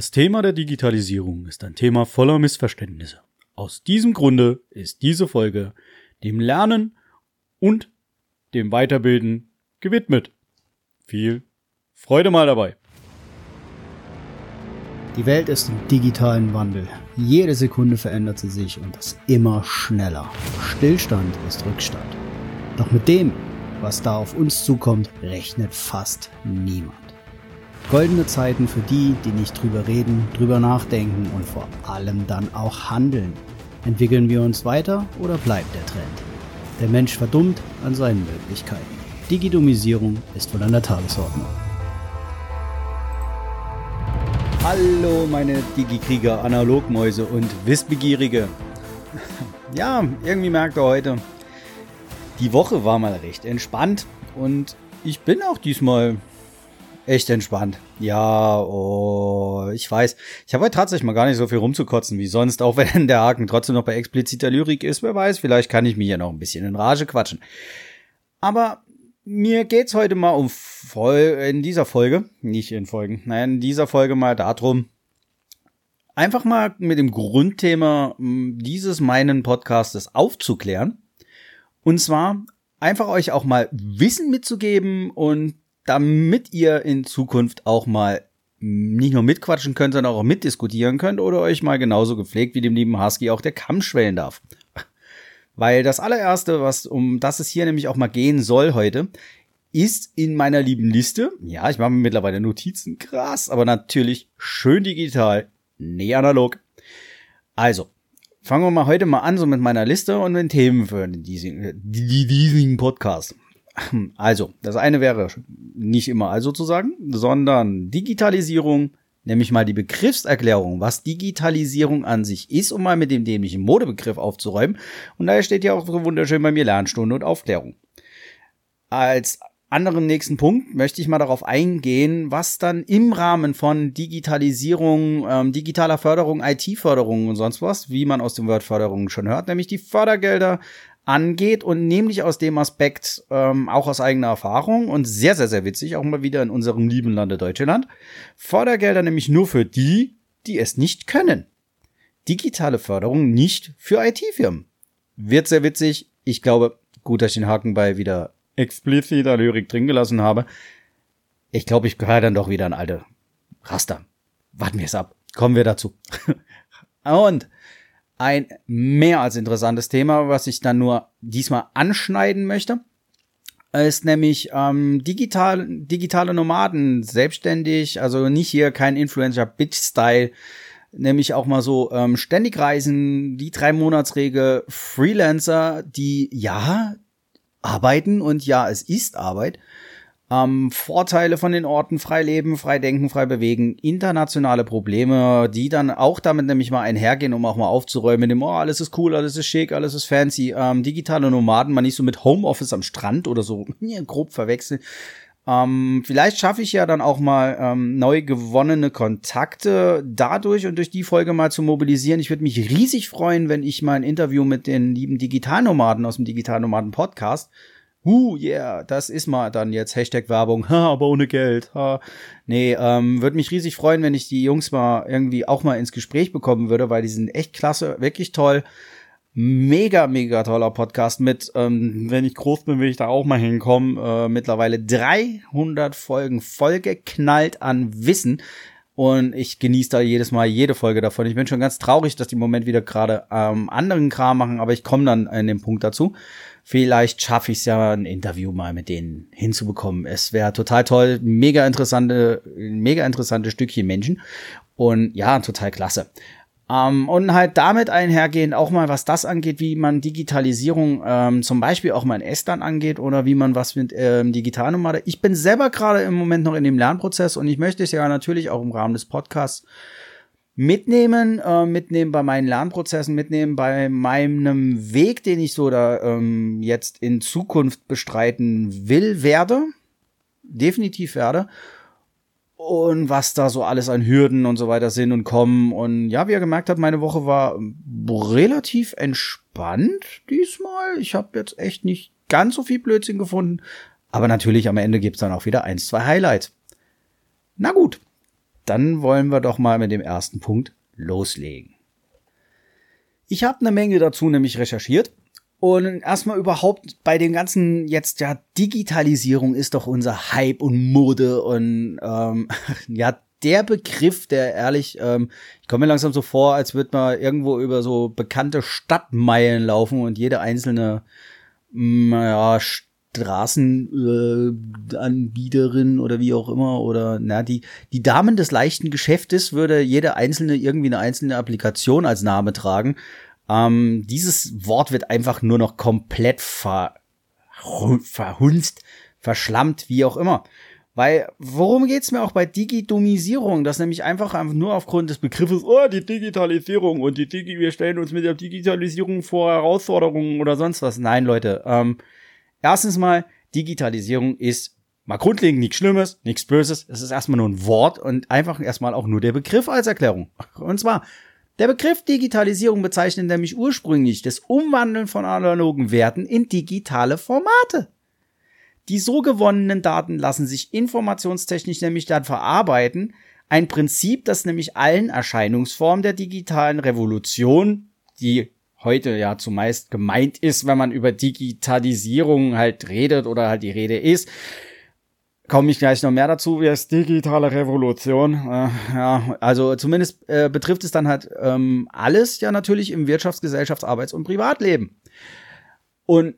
Das Thema der Digitalisierung ist ein Thema voller Missverständnisse. Aus diesem Grunde ist diese Folge dem Lernen und dem Weiterbilden gewidmet. Viel Freude mal dabei. Die Welt ist im digitalen Wandel. Jede Sekunde verändert sie sich und das immer schneller. Stillstand ist Rückstand. Doch mit dem, was da auf uns zukommt, rechnet fast niemand. Goldene Zeiten für die, die nicht drüber reden, drüber nachdenken und vor allem dann auch handeln. Entwickeln wir uns weiter oder bleibt der Trend? Der Mensch verdummt an seinen Möglichkeiten. Digitomisierung ist wohl an der Tagesordnung. Hallo meine Digikrieger, Analogmäuse und Wissbegierige. Ja, irgendwie merkt ihr heute, die Woche war mal recht entspannt und ich bin auch diesmal echt entspannt. Ja, oh, ich weiß. Ich habe heute tatsächlich mal gar nicht so viel rumzukotzen wie sonst, auch wenn der Haken trotzdem noch bei expliziter Lyrik ist. Wer weiß, vielleicht kann ich mich ja noch ein bisschen in Rage quatschen. Aber mir geht's heute mal um Vol in dieser Folge, nicht in Folgen, nein, in dieser Folge mal darum, einfach mal mit dem Grundthema dieses meinen Podcastes aufzuklären. Und zwar einfach euch auch mal Wissen mitzugeben und damit ihr in Zukunft auch mal nicht nur mitquatschen könnt, sondern auch mitdiskutieren könnt oder euch mal genauso gepflegt wie dem lieben Husky auch der Kamm schwellen darf. Weil das allererste, was um das es hier nämlich auch mal gehen soll heute, ist in meiner lieben Liste. Ja, ich mache mir mittlerweile Notizen, krass, aber natürlich schön digital, nee analog. Also, fangen wir mal heute mal an so mit meiner Liste und den Themen für diesen, diesen Podcast. Also, das eine wäre nicht immer also zu sagen, sondern Digitalisierung, nämlich mal die Begriffserklärung, was Digitalisierung an sich ist, um mal mit dem dämlichen Modebegriff aufzuräumen. Und daher steht ja auch so wunderschön bei mir Lernstunde und Aufklärung. Als anderen nächsten Punkt möchte ich mal darauf eingehen, was dann im Rahmen von Digitalisierung, ähm, digitaler Förderung, IT-Förderung und sonst was, wie man aus dem Wort Förderung schon hört, nämlich die Fördergelder angeht und nämlich aus dem Aspekt, ähm, auch aus eigener Erfahrung und sehr, sehr, sehr witzig, auch mal wieder in unserem lieben Lande Deutschland, Fördergelder nämlich nur für die, die es nicht können. Digitale Förderung nicht für IT-Firmen. Wird sehr witzig. Ich glaube, gut, dass ich den Haken bei wieder expliziter Lyrik drin gelassen habe. Ich glaube, ich gehöre dann doch wieder an alte Raster. Warten wir es ab. Kommen wir dazu. und ein mehr als interessantes Thema, was ich dann nur diesmal anschneiden möchte, ist nämlich ähm, digital, digitale Nomaden, selbstständig, also nicht hier kein Influencer-Bitch-Style, nämlich auch mal so ähm, ständig reisen, die drei Monatsregel, Freelancer, die ja arbeiten und ja, es ist Arbeit, ähm, Vorteile von den Orten, frei leben, frei denken, frei bewegen, internationale Probleme, die dann auch damit nämlich mal einhergehen, um auch mal aufzuräumen, mit dem, oh, alles ist cool, alles ist schick, alles ist fancy, ähm, digitale Nomaden, man nicht so mit Homeoffice am Strand oder so grob verwechseln. Ähm, vielleicht schaffe ich ja dann auch mal ähm, neu gewonnene Kontakte dadurch und durch die Folge mal zu mobilisieren. Ich würde mich riesig freuen, wenn ich mal ein Interview mit den lieben Digitalnomaden aus dem Digitalnomaden Podcast Huh, yeah, das ist mal dann jetzt Hashtag Werbung, ha, aber ohne Geld. Ha. Nee, ähm, würde mich riesig freuen, wenn ich die Jungs mal irgendwie auch mal ins Gespräch bekommen würde, weil die sind echt klasse, wirklich toll. Mega, mega toller Podcast mit, ähm, wenn ich groß bin, will ich da auch mal hinkommen. Äh, mittlerweile 300 Folgen vollgeknallt an Wissen. Und ich genieße da jedes Mal jede Folge davon. Ich bin schon ganz traurig, dass die im Moment wieder gerade ähm, anderen Kram machen, aber ich komme dann in den Punkt dazu. Vielleicht schaffe ich es ja, ein Interview mal mit denen hinzubekommen. Es wäre total toll, mega interessante, mega interessante Stückchen Menschen. Und ja, total klasse. Ähm, und halt damit einhergehend auch mal, was das angeht, wie man Digitalisierung ähm, zum Beispiel auch mal in Estland angeht oder wie man was mit ähm, Digitalnomade. Ich bin selber gerade im Moment noch in dem Lernprozess und ich möchte es ja natürlich auch im Rahmen des Podcasts mitnehmen, äh, mitnehmen bei meinen Lernprozessen, mitnehmen bei meinem Weg, den ich so da ähm, jetzt in Zukunft bestreiten will, werde. Definitiv werde. Und was da so alles an Hürden und so weiter sind und kommen. Und ja, wie ihr gemerkt habt, meine Woche war relativ entspannt diesmal. Ich habe jetzt echt nicht ganz so viel Blödsinn gefunden. Aber natürlich am Ende gibt's dann auch wieder eins, zwei Highlights. Na gut, dann wollen wir doch mal mit dem ersten Punkt loslegen. Ich habe eine Menge dazu nämlich recherchiert und erstmal überhaupt bei dem ganzen jetzt ja Digitalisierung ist doch unser Hype und Mode und ähm, ja der Begriff, der ehrlich, ähm, ich komme mir langsam so vor, als würde man irgendwo über so bekannte Stadtmeilen laufen und jede einzelne, naja, Straßenanbieterin äh, oder wie auch immer oder na die die Damen des leichten Geschäftes würde jede einzelne irgendwie eine einzelne Applikation als Name tragen. Ähm, dieses Wort wird einfach nur noch komplett ver, verhunzt, verschlammt, wie auch immer. Weil, worum geht's mir auch bei Digitomisierung? Das nämlich einfach nur aufgrund des Begriffes, oh, die Digitalisierung und die Digi, wir stellen uns mit der Digitalisierung vor Herausforderungen oder sonst was. Nein, Leute, ähm, erstens mal, Digitalisierung ist mal grundlegend nichts Schlimmes, nichts Böses. Es ist erstmal nur ein Wort und einfach erstmal auch nur der Begriff als Erklärung. Und zwar, der Begriff Digitalisierung bezeichnet nämlich ursprünglich das Umwandeln von analogen Werten in digitale Formate. Die so gewonnenen Daten lassen sich informationstechnisch nämlich dann verarbeiten. Ein Prinzip, das nämlich allen Erscheinungsformen der digitalen Revolution, die heute ja zumeist gemeint ist, wenn man über Digitalisierung halt redet oder halt die Rede ist, komme ich gleich noch mehr dazu, wie es digitale Revolution. Äh, ja, also zumindest äh, betrifft es dann halt ähm, alles ja natürlich im Wirtschafts-, Gesellschafts-, Arbeits- und Privatleben. Und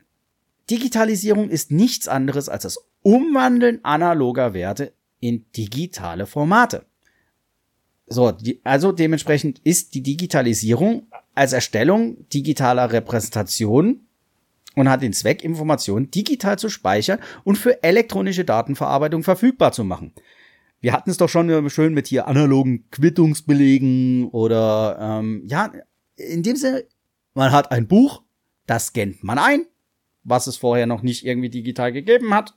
Digitalisierung ist nichts anderes als das Umwandeln analoger Werte in digitale Formate. So, die, also dementsprechend ist die Digitalisierung als Erstellung digitaler Repräsentation und hat den Zweck, Informationen digital zu speichern und für elektronische Datenverarbeitung verfügbar zu machen. Wir hatten es doch schon schön mit hier analogen Quittungsbelegen oder ähm, ja, in dem Sinne, man hat ein Buch, das scannt man ein, was es vorher noch nicht irgendwie digital gegeben hat.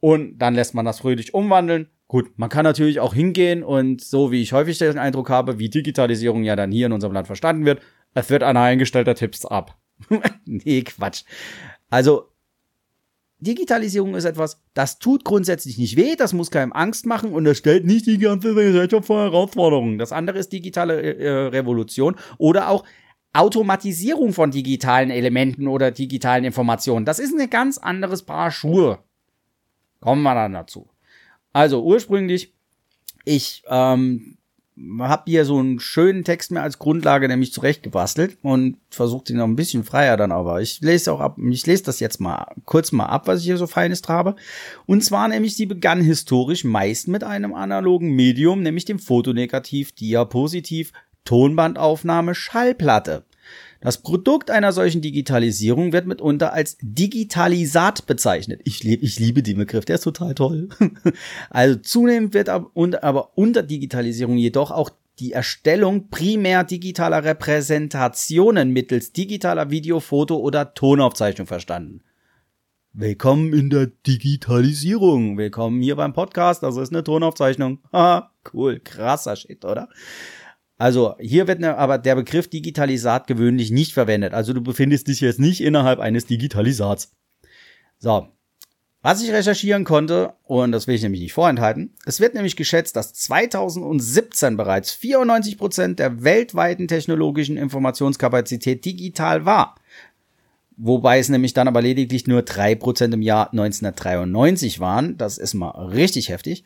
Und dann lässt man das fröhlich umwandeln. Gut, man kann natürlich auch hingehen und so wie ich häufig den Eindruck habe, wie Digitalisierung ja dann hier in unserem Land verstanden wird, es wird einer eingestellter Tipps ab. nee, Quatsch. Also, Digitalisierung ist etwas, das tut grundsätzlich nicht weh, das muss keinem Angst machen und das stellt nicht die ganze Gesellschaft vor Herausforderungen. Das andere ist digitale äh, Revolution oder auch Automatisierung von digitalen Elementen oder digitalen Informationen. Das ist ein ganz anderes Paar Schuhe. Kommen wir dann dazu. Also ursprünglich, ich ähm, habe hier so einen schönen Text mir als Grundlage nämlich zurechtgebastelt und versucht ihn noch ein bisschen freier dann aber. Ich lese auch ab, ich lese das jetzt mal kurz mal ab, was ich hier so feines habe. Und zwar nämlich, sie begann historisch meist mit einem analogen Medium, nämlich dem Fotonegativ, Diapositiv, Tonbandaufnahme, Schallplatte. Das Produkt einer solchen Digitalisierung wird mitunter als Digitalisat bezeichnet. Ich, lieb, ich liebe den Begriff, der ist total toll. also zunehmend wird aber unter Digitalisierung jedoch auch die Erstellung primär digitaler Repräsentationen mittels digitaler Video, Foto oder Tonaufzeichnung verstanden. Willkommen in der Digitalisierung. Willkommen hier beim Podcast. Das ist eine Tonaufzeichnung. Haha, cool. Krasser Shit, oder? Also hier wird ne, aber der Begriff Digitalisat gewöhnlich nicht verwendet. Also du befindest dich jetzt nicht innerhalb eines Digitalisats. So. Was ich recherchieren konnte, und das will ich nämlich nicht vorenthalten, es wird nämlich geschätzt, dass 2017 bereits 94 Prozent der weltweiten technologischen Informationskapazität digital war. Wobei es nämlich dann aber lediglich nur 3% im Jahr 1993 waren. Das ist mal richtig heftig.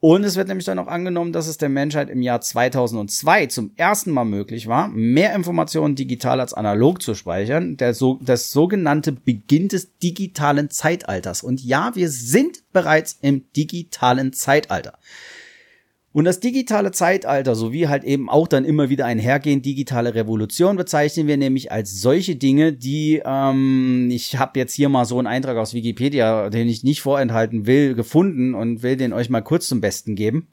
Und es wird nämlich dann auch angenommen, dass es der Menschheit im Jahr 2002 zum ersten Mal möglich war, mehr Informationen digital als analog zu speichern. Der so, das sogenannte Beginn des digitalen Zeitalters. Und ja, wir sind bereits im digitalen Zeitalter. Und das digitale Zeitalter sowie halt eben auch dann immer wieder einhergehend digitale Revolution bezeichnen wir nämlich als solche Dinge, die, ähm, ich habe jetzt hier mal so einen Eintrag aus Wikipedia, den ich nicht vorenthalten will, gefunden und will den euch mal kurz zum Besten geben,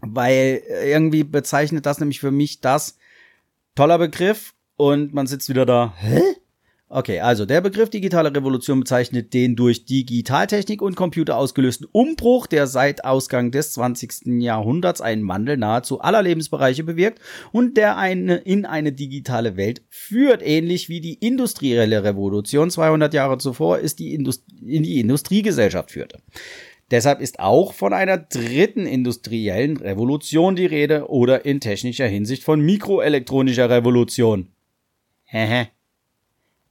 weil irgendwie bezeichnet das nämlich für mich das toller Begriff und man sitzt wieder da, hä? Okay, also der Begriff digitale Revolution bezeichnet den durch Digitaltechnik und Computer ausgelösten Umbruch, der seit Ausgang des 20. Jahrhunderts einen Wandel nahezu aller Lebensbereiche bewirkt und der eine in eine digitale Welt führt. Ähnlich wie die industrielle Revolution 200 Jahre zuvor ist die Indust in die Industriegesellschaft führte. Deshalb ist auch von einer dritten industriellen Revolution die Rede oder in technischer Hinsicht von mikroelektronischer Revolution. Hehe.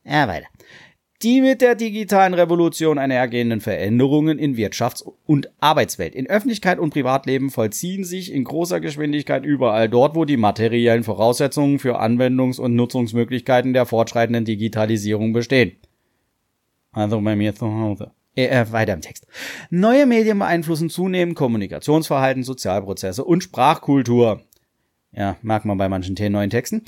Ja, weiter. Die mit der digitalen Revolution einhergehenden Veränderungen in Wirtschafts- und Arbeitswelt, in Öffentlichkeit und Privatleben vollziehen sich in großer Geschwindigkeit überall dort, wo die materiellen Voraussetzungen für Anwendungs- und Nutzungsmöglichkeiten der fortschreitenden Digitalisierung bestehen. Also bei mir zu Hause. Äh, äh, weiter im Text. Neue Medien beeinflussen zunehmend Kommunikationsverhalten, Sozialprozesse und Sprachkultur. Ja, mag man bei manchen neuen Texten.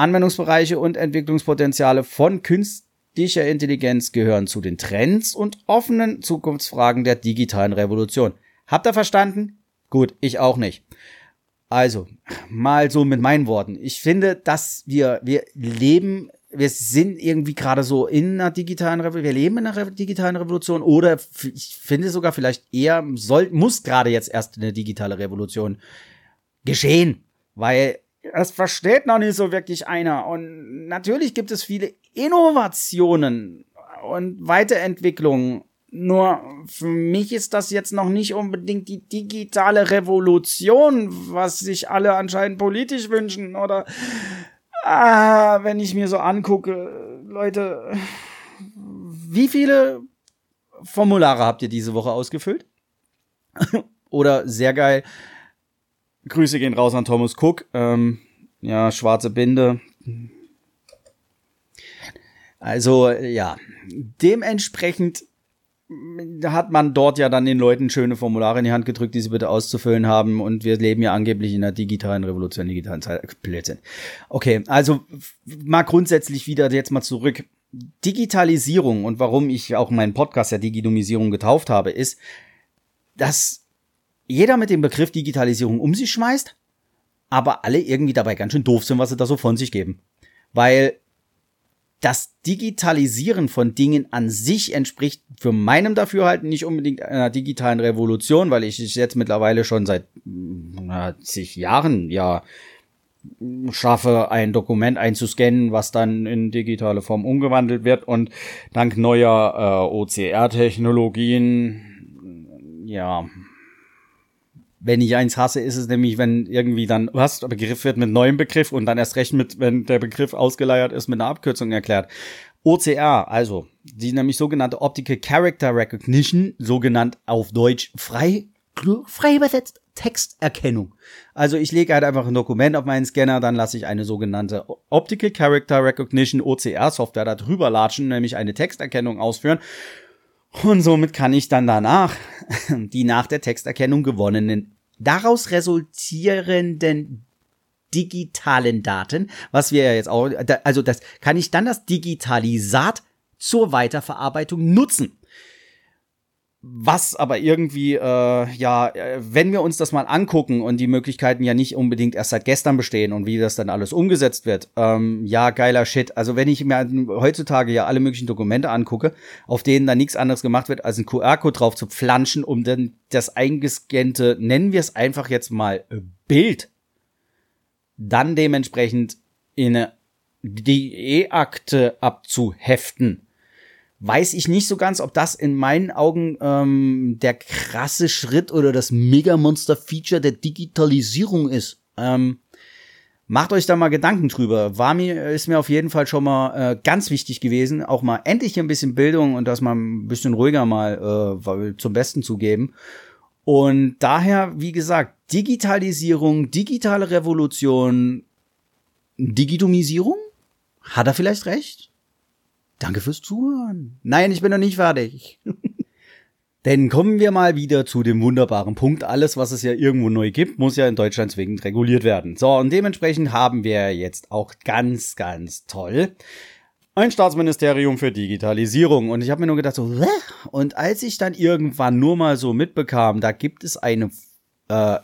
Anwendungsbereiche und Entwicklungspotenziale von künstlicher Intelligenz gehören zu den Trends und offenen Zukunftsfragen der digitalen Revolution. Habt ihr verstanden? Gut, ich auch nicht. Also, mal so mit meinen Worten. Ich finde, dass wir, wir leben wir sind irgendwie gerade so in einer digitalen Revolution, wir leben in einer digitalen Revolution oder ich finde sogar vielleicht eher soll, muss gerade jetzt erst eine digitale Revolution geschehen, weil das versteht noch nicht so wirklich einer und natürlich gibt es viele Innovationen und Weiterentwicklungen. Nur für mich ist das jetzt noch nicht unbedingt die digitale Revolution, was sich alle anscheinend politisch wünschen oder Ah, wenn ich mir so angucke, Leute, wie viele Formulare habt ihr diese Woche ausgefüllt? Oder sehr geil. Grüße gehen raus an Thomas Cook. Ähm, ja, schwarze Binde. Also, ja. Dementsprechend da hat man dort ja dann den Leuten schöne Formulare in die Hand gedrückt, die sie bitte auszufüllen haben. Und wir leben ja angeblich in der digitalen Revolution, digitalen Zeit. Blödsinn. Okay, also mal grundsätzlich wieder jetzt mal zurück. Digitalisierung und warum ich auch meinen Podcast ja Digitomisierung getauft habe, ist, dass jeder mit dem Begriff Digitalisierung um sich schmeißt, aber alle irgendwie dabei ganz schön doof sind, was sie da so von sich geben. Weil das Digitalisieren von Dingen an sich entspricht für meinem Dafürhalten nicht unbedingt einer digitalen Revolution, weil ich es jetzt mittlerweile schon seit na, zig Jahren ja schaffe, ein Dokument einzuscannen, was dann in digitale Form umgewandelt wird und dank neuer äh, OCR-Technologien ja wenn ich eins hasse, ist es nämlich, wenn irgendwie dann was Begriff wird mit neuem Begriff und dann erst recht mit, wenn der Begriff ausgeleiert ist, mit einer Abkürzung erklärt. OCR, also die nämlich sogenannte Optical Character Recognition, sogenannt auf Deutsch frei, frei übersetzt Texterkennung. Also ich lege halt einfach ein Dokument auf meinen Scanner, dann lasse ich eine sogenannte Optical Character Recognition OCR Software da drüber latschen, nämlich eine Texterkennung ausführen und somit kann ich dann danach die nach der Texterkennung gewonnenen, daraus resultierenden digitalen Daten, was wir ja jetzt auch, also das kann ich dann das Digitalisat zur Weiterverarbeitung nutzen. Was aber irgendwie, äh, ja, äh, wenn wir uns das mal angucken und die Möglichkeiten ja nicht unbedingt erst seit gestern bestehen und wie das dann alles umgesetzt wird, ähm, ja, geiler Shit. Also wenn ich mir heutzutage ja alle möglichen Dokumente angucke, auf denen da nichts anderes gemacht wird, als einen QR-Code drauf zu flanschen, um dann das eingescannte, nennen wir es einfach jetzt mal Bild, dann dementsprechend in eine DE-Akte abzuheften weiß ich nicht so ganz, ob das in meinen Augen ähm, der krasse Schritt oder das Mega-Monster-Feature der Digitalisierung ist. Ähm, macht euch da mal Gedanken drüber. War mir, ist mir auf jeden Fall schon mal äh, ganz wichtig gewesen, auch mal endlich ein bisschen Bildung und das mal ein bisschen ruhiger mal äh, zum Besten zu geben. Und daher, wie gesagt, Digitalisierung, digitale Revolution, Digitomisierung? Hat er vielleicht recht? Danke fürs Zuhören. Nein, ich bin noch nicht fertig. Denn kommen wir mal wieder zu dem wunderbaren Punkt. Alles, was es ja irgendwo neu gibt, muss ja in Deutschland zwingend reguliert werden. So, und dementsprechend haben wir jetzt auch ganz, ganz toll ein Staatsministerium für Digitalisierung. Und ich habe mir nur gedacht, so, und als ich dann irgendwann nur mal so mitbekam, da gibt es eine äh,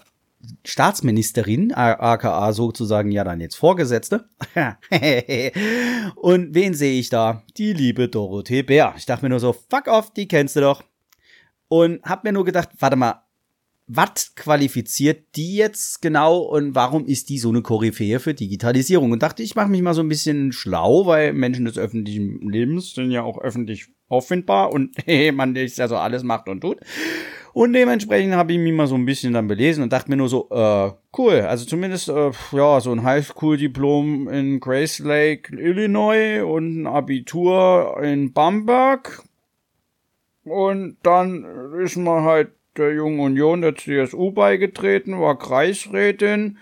Staatsministerin, aka sozusagen ja dann jetzt Vorgesetzte. und wen sehe ich da? Die liebe Dorothee Bär. Ich dachte mir nur so, fuck off, die kennst du doch. Und hab mir nur gedacht, warte mal, was qualifiziert die jetzt genau und warum ist die so eine Koryphäe für Digitalisierung? Und dachte, ich mache mich mal so ein bisschen schlau, weil Menschen des öffentlichen Lebens sind ja auch öffentlich auffindbar und man ist ja so alles macht und tut. Und dementsprechend habe ich mich mal so ein bisschen dann belesen und dachte mir nur so, äh, cool. Also zumindest, äh, ja, so ein Highschool-Diplom in Grace Lake, Illinois und ein Abitur in Bamberg. Und dann ist man halt der Jungen Union der CSU beigetreten, war Kreisrätin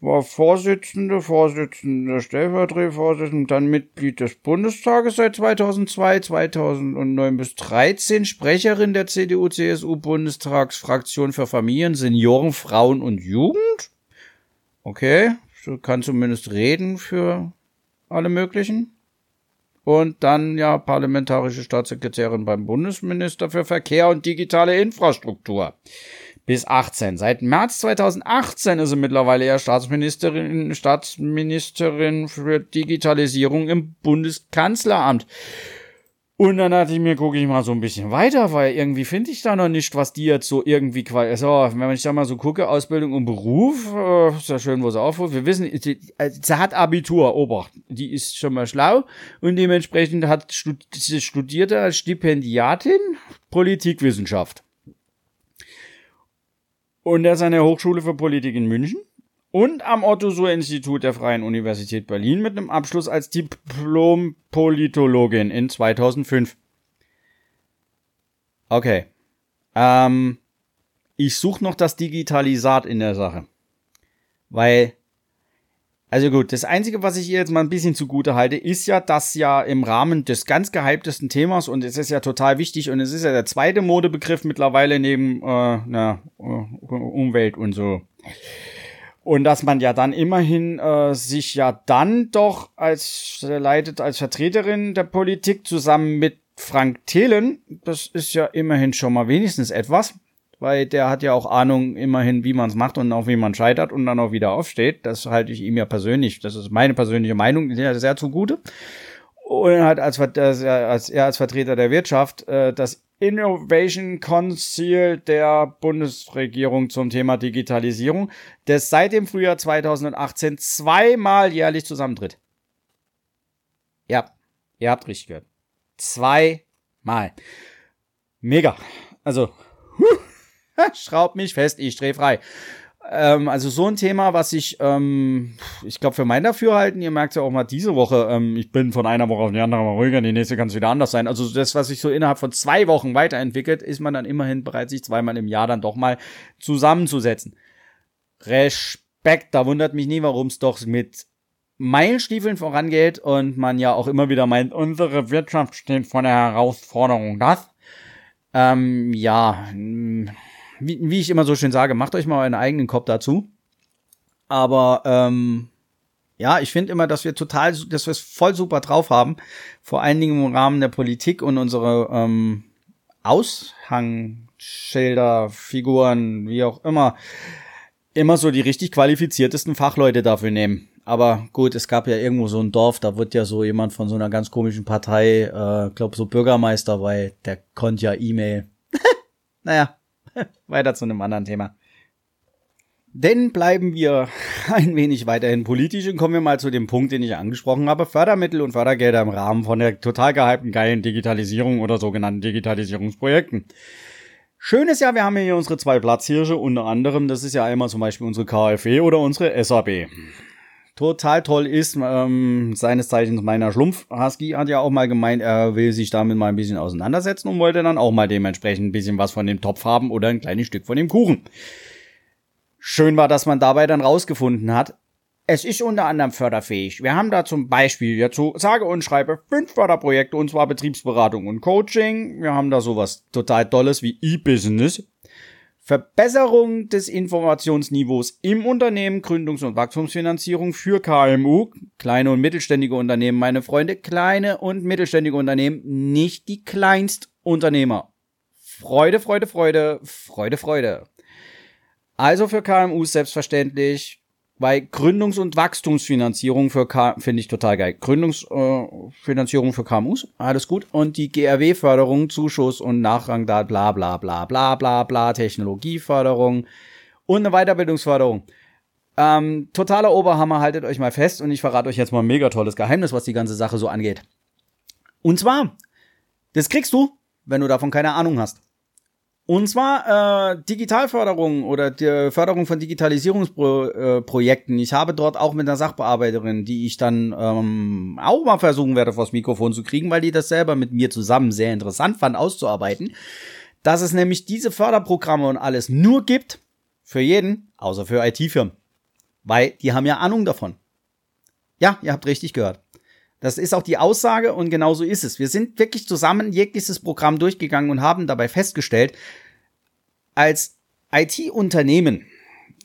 war Vorsitzende, Vorsitzende, Stellvertretervorsitzende, dann Mitglied des Bundestages seit 2002, 2009 bis 13, Sprecherin der CDU-CSU-Bundestagsfraktion für Familien, Senioren, Frauen und Jugend. Okay, kann zumindest reden für alle möglichen. Und dann ja parlamentarische Staatssekretärin beim Bundesminister für Verkehr und digitale Infrastruktur bis 18. Seit März 2018 ist sie mittlerweile ja Staatsministerin, Staatsministerin für Digitalisierung im Bundeskanzleramt. Und dann dachte ich mir, gucke ich mal so ein bisschen weiter, weil irgendwie finde ich da noch nicht, was die jetzt so irgendwie quasi, also, wenn ich da mal so gucke, Ausbildung und Beruf, äh, ist ja schön, wo sie aufruft. Wir wissen, sie, sie hat Abitur, Obacht, die ist schon mal schlau und dementsprechend hat sie studierte als Stipendiatin Politikwissenschaft und ist an der Hochschule für Politik in München und am Otto-Suhr-Institut der Freien Universität Berlin mit einem Abschluss als Diplom-Politologin in 2005. Okay. Ähm, ich suche noch das Digitalisat in der Sache. Weil also gut, das Einzige, was ich ihr jetzt mal ein bisschen zugute halte, ist ja, dass ja im Rahmen des ganz gehyptesten Themas, und es ist ja total wichtig, und es ist ja der zweite Modebegriff mittlerweile neben äh, na, äh, Umwelt und so. Und dass man ja dann immerhin äh, sich ja dann doch als leitet als Vertreterin der Politik zusammen mit Frank Thelen, das ist ja immerhin schon mal wenigstens etwas weil der hat ja auch Ahnung immerhin, wie man es macht und auch wie man scheitert und dann auch wieder aufsteht. Das halte ich ihm ja persönlich, das ist meine persönliche Meinung, sehr, sehr zugute. Und er hat als, als, er als Vertreter der Wirtschaft äh, das Innovation Council der Bundesregierung zum Thema Digitalisierung, das seit dem Frühjahr 2018 zweimal jährlich zusammentritt. Ja, ihr habt richtig gehört. Zweimal. Mega. Also. Schraub mich fest, ich dreh frei. Ähm, also so ein Thema, was ich, ähm, ich glaube, für mein Dafürhalten, ihr merkt ja auch mal diese Woche, ähm, ich bin von einer Woche auf die andere mal ruhiger, die nächste kann es wieder anders sein. Also das, was sich so innerhalb von zwei Wochen weiterentwickelt, ist man dann immerhin bereit, sich zweimal im Jahr dann doch mal zusammenzusetzen. Respekt, da wundert mich nie, warum es doch mit Meilenstiefeln vorangeht und man ja auch immer wieder meint, unsere Wirtschaft steht vor der Herausforderung. Das, ähm, ja, wie, wie ich immer so schön sage, macht euch mal euren eigenen Kopf dazu. Aber ähm, ja, ich finde immer, dass wir total, dass wir es voll super drauf haben. Vor allen Dingen im Rahmen der Politik und unsere ähm, Aushangschilder, Figuren, wie auch immer, immer so die richtig qualifiziertesten Fachleute dafür nehmen. Aber gut, es gab ja irgendwo so ein Dorf, da wird ja so jemand von so einer ganz komischen Partei, äh, glaub so Bürgermeister, weil der konnte ja E-Mail. naja, weiter zu einem anderen Thema. Denn bleiben wir ein wenig weiterhin politisch und kommen wir mal zu dem Punkt, den ich angesprochen habe. Fördermittel und Fördergelder im Rahmen von der total gehypten geilen Digitalisierung oder sogenannten Digitalisierungsprojekten. Schön ist ja, wir haben hier unsere zwei Platzhirsche, unter anderem, das ist ja einmal zum Beispiel unsere KfW oder unsere SAB. Total toll ist, ähm, seines Zeichens meiner Schlumpf, Husky hat ja auch mal gemeint, er will sich damit mal ein bisschen auseinandersetzen und wollte dann auch mal dementsprechend ein bisschen was von dem Topf haben oder ein kleines Stück von dem Kuchen. Schön war, dass man dabei dann rausgefunden hat, es ist unter anderem förderfähig. Wir haben da zum Beispiel so, sage und schreibe, fünf Förderprojekte und zwar Betriebsberatung und Coaching. Wir haben da sowas total Tolles wie E-Business. Verbesserung des Informationsniveaus im Unternehmen, Gründungs- und Wachstumsfinanzierung für KMU, kleine und mittelständige Unternehmen, meine Freunde, kleine und mittelständige Unternehmen, nicht die Kleinstunternehmer. Freude, Freude, Freude, Freude, Freude. Also für KMUs selbstverständlich weil Gründungs- und Wachstumsfinanzierung für K finde ich total geil. Gründungsfinanzierung äh, für KMUs, alles gut. Und die GRW-Förderung, Zuschuss und Nachrang da, bla bla bla bla bla bla, Technologieförderung und eine Weiterbildungsförderung. Ähm, totaler Oberhammer, haltet euch mal fest und ich verrate euch jetzt mal ein mega tolles Geheimnis, was die ganze Sache so angeht. Und zwar, das kriegst du, wenn du davon keine Ahnung hast. Und zwar äh, Digitalförderung oder die Förderung von Digitalisierungsprojekten. Ich habe dort auch mit einer Sachbearbeiterin, die ich dann ähm, auch mal versuchen werde, vors Mikrofon zu kriegen, weil die das selber mit mir zusammen sehr interessant fand auszuarbeiten, dass es nämlich diese Förderprogramme und alles nur gibt für jeden, außer für IT-Firmen. Weil die haben ja Ahnung davon. Ja, ihr habt richtig gehört. Das ist auch die Aussage und genauso ist es. Wir sind wirklich zusammen jegliches Programm durchgegangen und haben dabei festgestellt, als IT-Unternehmen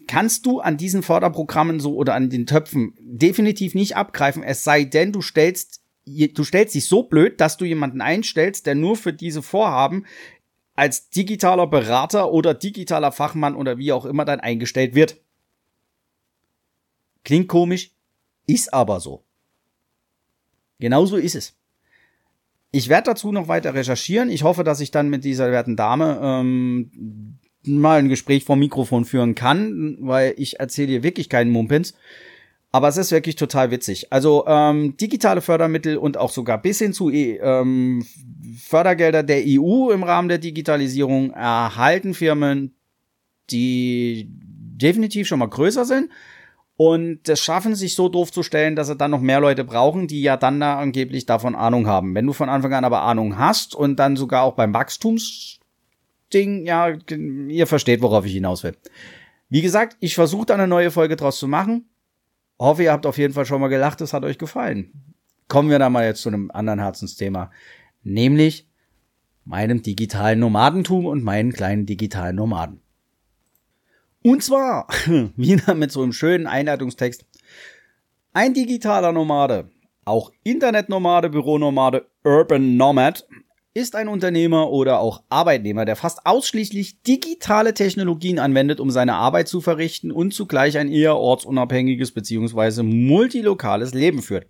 kannst du an diesen Förderprogrammen so oder an den Töpfen definitiv nicht abgreifen, es sei denn, du stellst, du stellst dich so blöd, dass du jemanden einstellst, der nur für diese Vorhaben als digitaler Berater oder digitaler Fachmann oder wie auch immer dann eingestellt wird. Klingt komisch, ist aber so. Genauso ist es. Ich werde dazu noch weiter recherchieren. Ich hoffe, dass ich dann mit dieser werten Dame ähm, mal ein Gespräch vor Mikrofon führen kann, weil ich erzähle hier wirklich keinen Mumpins. Aber es ist wirklich total witzig. Also ähm, digitale Fördermittel und auch sogar bis hin zu e ähm, Fördergelder der EU im Rahmen der Digitalisierung erhalten Firmen, die definitiv schon mal größer sind und das schaffen sich so doof zu stellen, dass sie dann noch mehr Leute brauchen, die ja dann da angeblich davon Ahnung haben. Wenn du von Anfang an aber Ahnung hast und dann sogar auch beim Wachstumsding, ja, ihr versteht, worauf ich hinaus will. Wie gesagt, ich versuche da eine neue Folge draus zu machen. Hoffe, ihr habt auf jeden Fall schon mal gelacht, es hat euch gefallen. Kommen wir da mal jetzt zu einem anderen Herzensthema, nämlich meinem digitalen Nomadentum und meinen kleinen digitalen Nomaden. Und zwar, wieder mit so einem schönen Einleitungstext. Ein digitaler Nomade, auch Internetnomade, Büronomade, Urban Nomad, ist ein Unternehmer oder auch Arbeitnehmer, der fast ausschließlich digitale Technologien anwendet, um seine Arbeit zu verrichten und zugleich ein eher ortsunabhängiges bzw. multilokales Leben führt.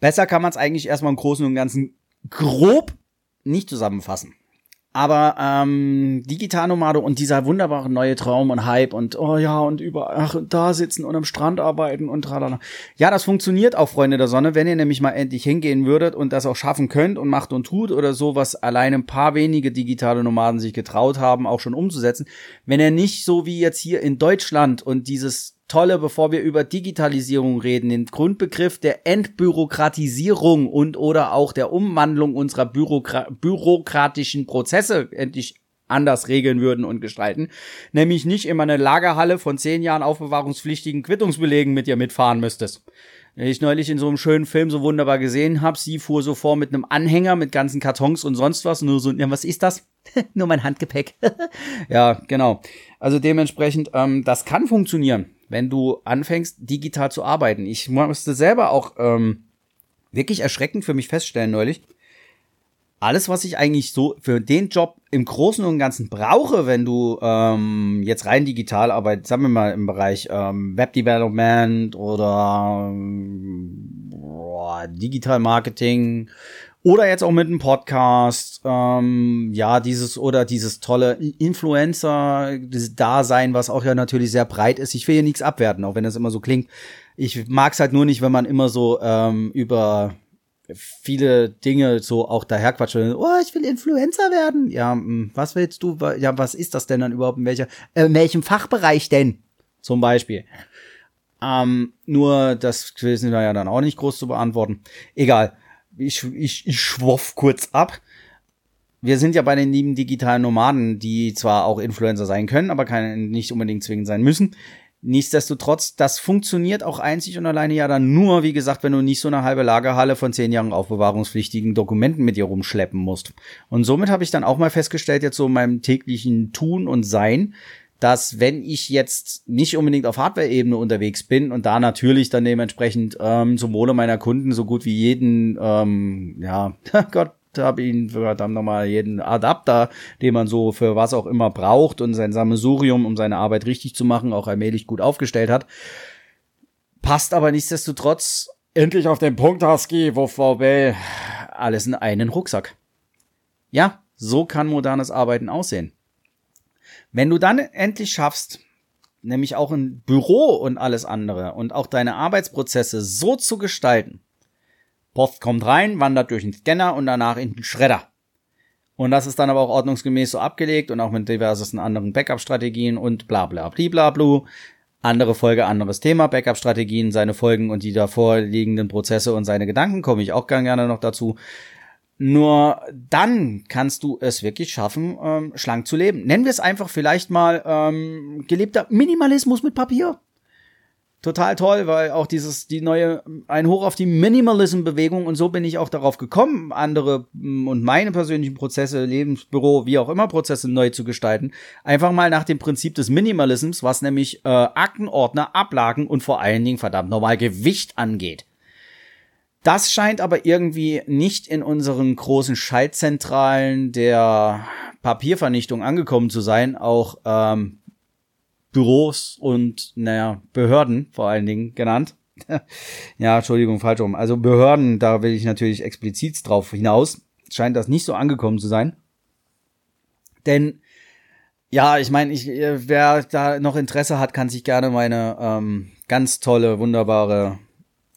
Besser kann man es eigentlich erstmal im Großen und Ganzen grob nicht zusammenfassen. Aber ähm, Digitalnomade und dieser wunderbare neue Traum und Hype und oh ja und über ach da sitzen und am Strand arbeiten und tralala. Ja, das funktioniert auch Freunde der Sonne, wenn ihr nämlich mal endlich hingehen würdet und das auch schaffen könnt und macht und tut oder so, was allein ein paar wenige digitale Nomaden sich getraut haben, auch schon umzusetzen. Wenn ihr nicht so wie jetzt hier in Deutschland und dieses Tolle, bevor wir über Digitalisierung reden, den Grundbegriff der Entbürokratisierung und oder auch der Umwandlung unserer Bürokra bürokratischen Prozesse endlich anders regeln würden und gestalten. Nämlich nicht immer eine Lagerhalle von zehn Jahren aufbewahrungspflichtigen Quittungsbelegen mit dir mitfahren müsstest. Ich neulich in so einem schönen Film so wunderbar gesehen habe, sie fuhr so vor mit einem Anhänger mit ganzen Kartons und sonst was. Nur so, ja, was ist das? Nur mein Handgepäck. ja, genau. Also dementsprechend, ähm, das kann funktionieren wenn du anfängst, digital zu arbeiten. Ich musste selber auch ähm, wirklich erschreckend für mich feststellen neulich. Alles, was ich eigentlich so für den Job im Großen und Ganzen brauche, wenn du ähm, jetzt rein digital arbeitest, sagen wir mal im Bereich ähm, Web Development oder ähm, boah, Digital Marketing oder jetzt auch mit einem Podcast, ähm, ja, dieses oder dieses tolle Influencer-Dasein, was auch ja natürlich sehr breit ist. Ich will hier nichts abwerten, auch wenn das immer so klingt. Ich mag es halt nur nicht, wenn man immer so ähm, über viele Dinge so auch daherquatscht. Oh, ich will Influencer werden. Ja, hm, was willst du? Ja, was ist das denn dann überhaupt? In, welcher, äh, in welchem Fachbereich denn? Zum Beispiel. Ähm, nur das wissen wir ja dann auch nicht groß zu beantworten. Egal ich, ich, ich schwoff kurz ab. Wir sind ja bei den lieben digitalen Nomaden, die zwar auch Influencer sein können, aber keine, nicht unbedingt zwingend sein müssen. Nichtsdestotrotz, das funktioniert auch einzig und alleine ja dann nur, wie gesagt, wenn du nicht so eine halbe Lagerhalle von zehn Jahren aufbewahrungspflichtigen Dokumenten mit dir rumschleppen musst. Und somit habe ich dann auch mal festgestellt, jetzt so in meinem täglichen Tun und Sein, dass wenn ich jetzt nicht unbedingt auf Hardware-Ebene unterwegs bin und da natürlich dann dementsprechend ähm, zum Wohle meiner Kunden so gut wie jeden, ähm, ja, Gott, habe ihn verdammt nochmal jeden Adapter, den man so für was auch immer braucht und sein Sammelsurium, um seine Arbeit richtig zu machen, auch allmählich gut aufgestellt hat. Passt aber nichtsdestotrotz endlich auf den Punkt, Husky, wo VB alles in einen Rucksack. Ja, so kann modernes Arbeiten aussehen. Wenn du dann endlich schaffst, nämlich auch ein Büro und alles andere und auch deine Arbeitsprozesse so zu gestalten, Post kommt rein, wandert durch den Scanner und danach in den Schredder. Und das ist dann aber auch ordnungsgemäß so abgelegt und auch mit diversesten anderen Backup-Strategien und bla bla bla bla Andere Folge, anderes Thema, Backup-Strategien, seine Folgen und die davor liegenden Prozesse und seine Gedanken komme ich auch gerne noch dazu. Nur dann kannst du es wirklich schaffen, ähm, schlank zu leben. Nennen wir es einfach vielleicht mal ähm, gelebter Minimalismus mit Papier total toll, weil auch dieses, die neue, ein Hoch auf die Minimalism-Bewegung und so bin ich auch darauf gekommen, andere mm, und meine persönlichen Prozesse, Lebensbüro, wie auch immer Prozesse neu zu gestalten. Einfach mal nach dem Prinzip des Minimalisms, was nämlich äh, Aktenordner, Ablagen und vor allen Dingen verdammt normal Gewicht angeht. Das scheint aber irgendwie nicht in unseren großen Schaltzentralen der Papiervernichtung angekommen zu sein. Auch ähm, Büros und, naja, Behörden vor allen Dingen genannt. ja, Entschuldigung, falsch rum. Also Behörden, da will ich natürlich explizit drauf hinaus. Scheint das nicht so angekommen zu sein. Denn, ja, ich meine, ich, wer da noch Interesse hat, kann sich gerne meine ähm, ganz tolle, wunderbare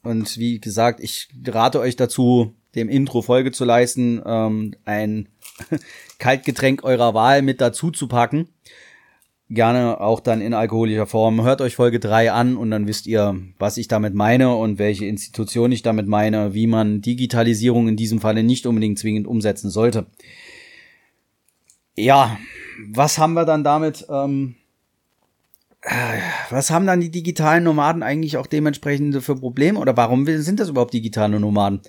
und wie gesagt, ich rate euch dazu, dem Intro Folge zu leisten, ähm, ein Kaltgetränk eurer Wahl mit dazu zu packen gerne auch dann in alkoholischer Form. Hört euch Folge 3 an und dann wisst ihr, was ich damit meine und welche Institution ich damit meine, wie man Digitalisierung in diesem Falle nicht unbedingt zwingend umsetzen sollte. Ja, was haben wir dann damit? Ähm, äh, was haben dann die digitalen Nomaden eigentlich auch dementsprechend für Probleme oder warum sind das überhaupt digitale Nomaden?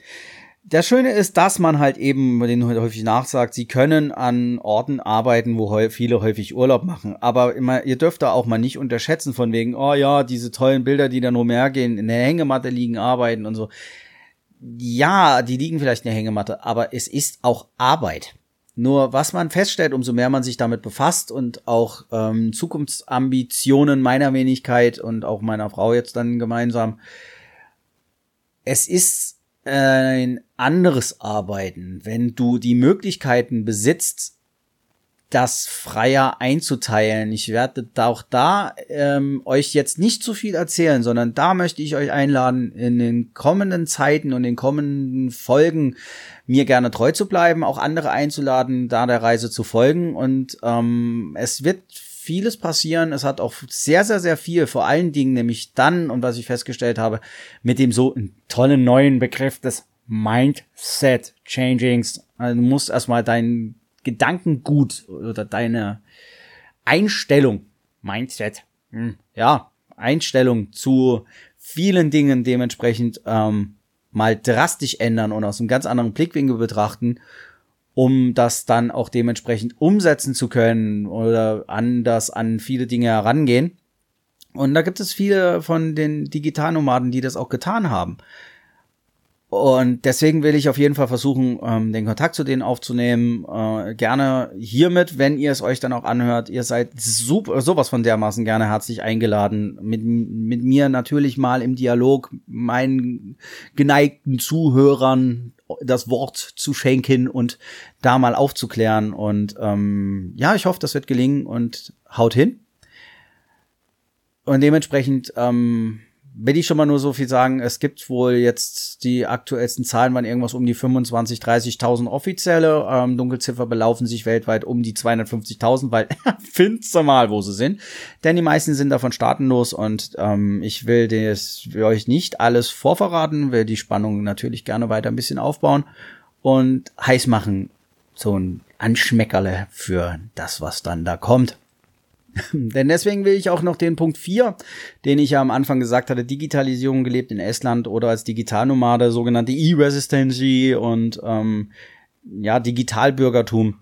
das Schöne ist, dass man halt eben, den häufig nachsagt, sie können an Orten arbeiten, wo viele häufig Urlaub machen. Aber immer, ihr dürft da auch mal nicht unterschätzen von wegen, oh ja, diese tollen Bilder, die dann rumhergehen, in der Hängematte liegen, arbeiten und so. Ja, die liegen vielleicht in der Hängematte, aber es ist auch Arbeit. Nur was man feststellt, umso mehr man sich damit befasst und auch ähm, Zukunftsambitionen meiner Wenigkeit und auch meiner Frau jetzt dann gemeinsam, es ist ein anderes Arbeiten, wenn du die Möglichkeiten besitzt, das freier einzuteilen. Ich werde auch da ähm, euch jetzt nicht zu viel erzählen, sondern da möchte ich euch einladen, in den kommenden Zeiten und den kommenden Folgen mir gerne treu zu bleiben, auch andere einzuladen, da der Reise zu folgen. Und ähm, es wird vieles passieren. Es hat auch sehr, sehr, sehr viel, vor allen Dingen nämlich dann, und was ich festgestellt habe, mit dem so tollen neuen Begriff des Mindset Changings. Also du musst erstmal dein Gedankengut oder deine Einstellung, Mindset, hm, ja, Einstellung zu vielen Dingen dementsprechend ähm, mal drastisch ändern und aus einem ganz anderen Blickwinkel betrachten um das dann auch dementsprechend umsetzen zu können oder anders an viele Dinge herangehen. Und da gibt es viele von den Digitalnomaden, die das auch getan haben. Und deswegen will ich auf jeden Fall versuchen, ähm, den Kontakt zu denen aufzunehmen. Äh, gerne hiermit, wenn ihr es euch dann auch anhört. Ihr seid super, sowas von dermaßen gerne herzlich eingeladen, mit, mit mir natürlich mal im Dialog meinen geneigten Zuhörern das Wort zu schenken und da mal aufzuklären. Und ähm, ja, ich hoffe, das wird gelingen und haut hin. Und dementsprechend ähm, will ich schon mal nur so viel sagen, es gibt wohl jetzt die aktuellsten Zahlen waren irgendwas um die 25, 30.000 offizielle. Ähm, Dunkelziffer belaufen sich weltweit um die 250.000, weil findest mal, wo sie sind. Denn die meisten sind davon staatenlos und ähm, ich will das für euch nicht alles vorverraten, will die Spannung natürlich gerne weiter ein bisschen aufbauen und heiß machen. So ein Anschmeckerle für das, was dann da kommt. Denn deswegen will ich auch noch den Punkt 4, den ich ja am Anfang gesagt hatte, Digitalisierung gelebt in Estland oder als Digitalnomade, sogenannte E-Resistency und ähm, ja, Digitalbürgertum.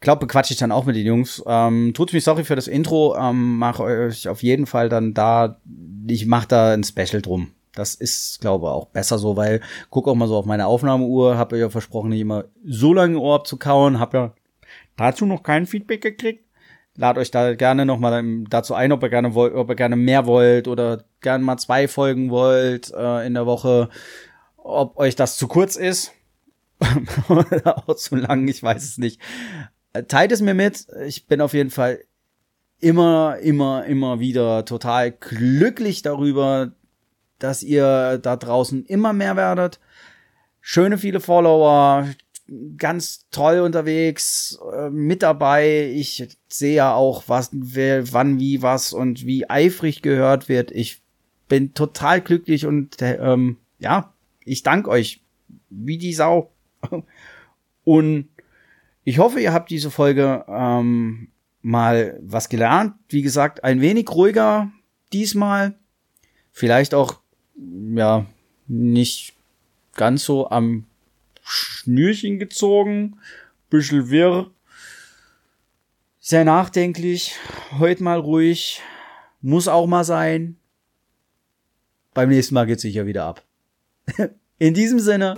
Glaub, bequatsche ich dann auch mit den Jungs. Ähm, tut mich sorry für das Intro, ähm, mache euch auf jeden Fall dann da, ich mache da ein Special drum. Das ist, glaube ich, auch besser so, weil guck auch mal so auf meine Aufnahmeuhr, habe ja versprochen, nicht immer so lange Ohr abzukauen, habe ja dazu noch kein Feedback gekriegt lad euch da gerne noch mal dazu ein, ob ihr gerne wollt, ob ihr gerne mehr wollt oder gerne mal zwei Folgen wollt äh, in der Woche, ob euch das zu kurz ist oder auch zu lang, ich weiß es nicht. Teilt es mir mit. Ich bin auf jeden Fall immer, immer, immer wieder total glücklich darüber, dass ihr da draußen immer mehr werdet. Schöne viele Follower, ganz toll unterwegs, äh, mit dabei. Ich sehe ja auch, was, wer, wann, wie, was und wie eifrig gehört wird. Ich bin total glücklich und ähm, ja, ich danke euch wie die Sau. Und ich hoffe, ihr habt diese Folge ähm, mal was gelernt. Wie gesagt, ein wenig ruhiger diesmal. Vielleicht auch, ja, nicht ganz so am Schnürchen gezogen. Bisschen wirr. Sehr nachdenklich. Heute mal ruhig. Muss auch mal sein. Beim nächsten Mal geht's sicher wieder ab. In diesem Sinne,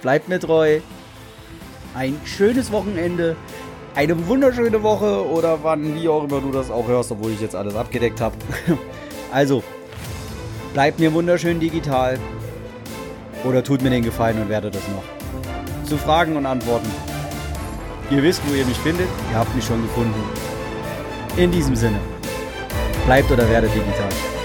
bleibt mir treu. Ein schönes Wochenende. Eine wunderschöne Woche oder wann, wie auch immer du das auch hörst, obwohl ich jetzt alles abgedeckt habe. Also, bleibt mir wunderschön digital. Oder tut mir den Gefallen und werdet das noch. Zu Fragen und Antworten. Ihr wisst, wo ihr mich findet. Ihr habt mich schon gefunden. In diesem Sinne, bleibt oder werdet digital.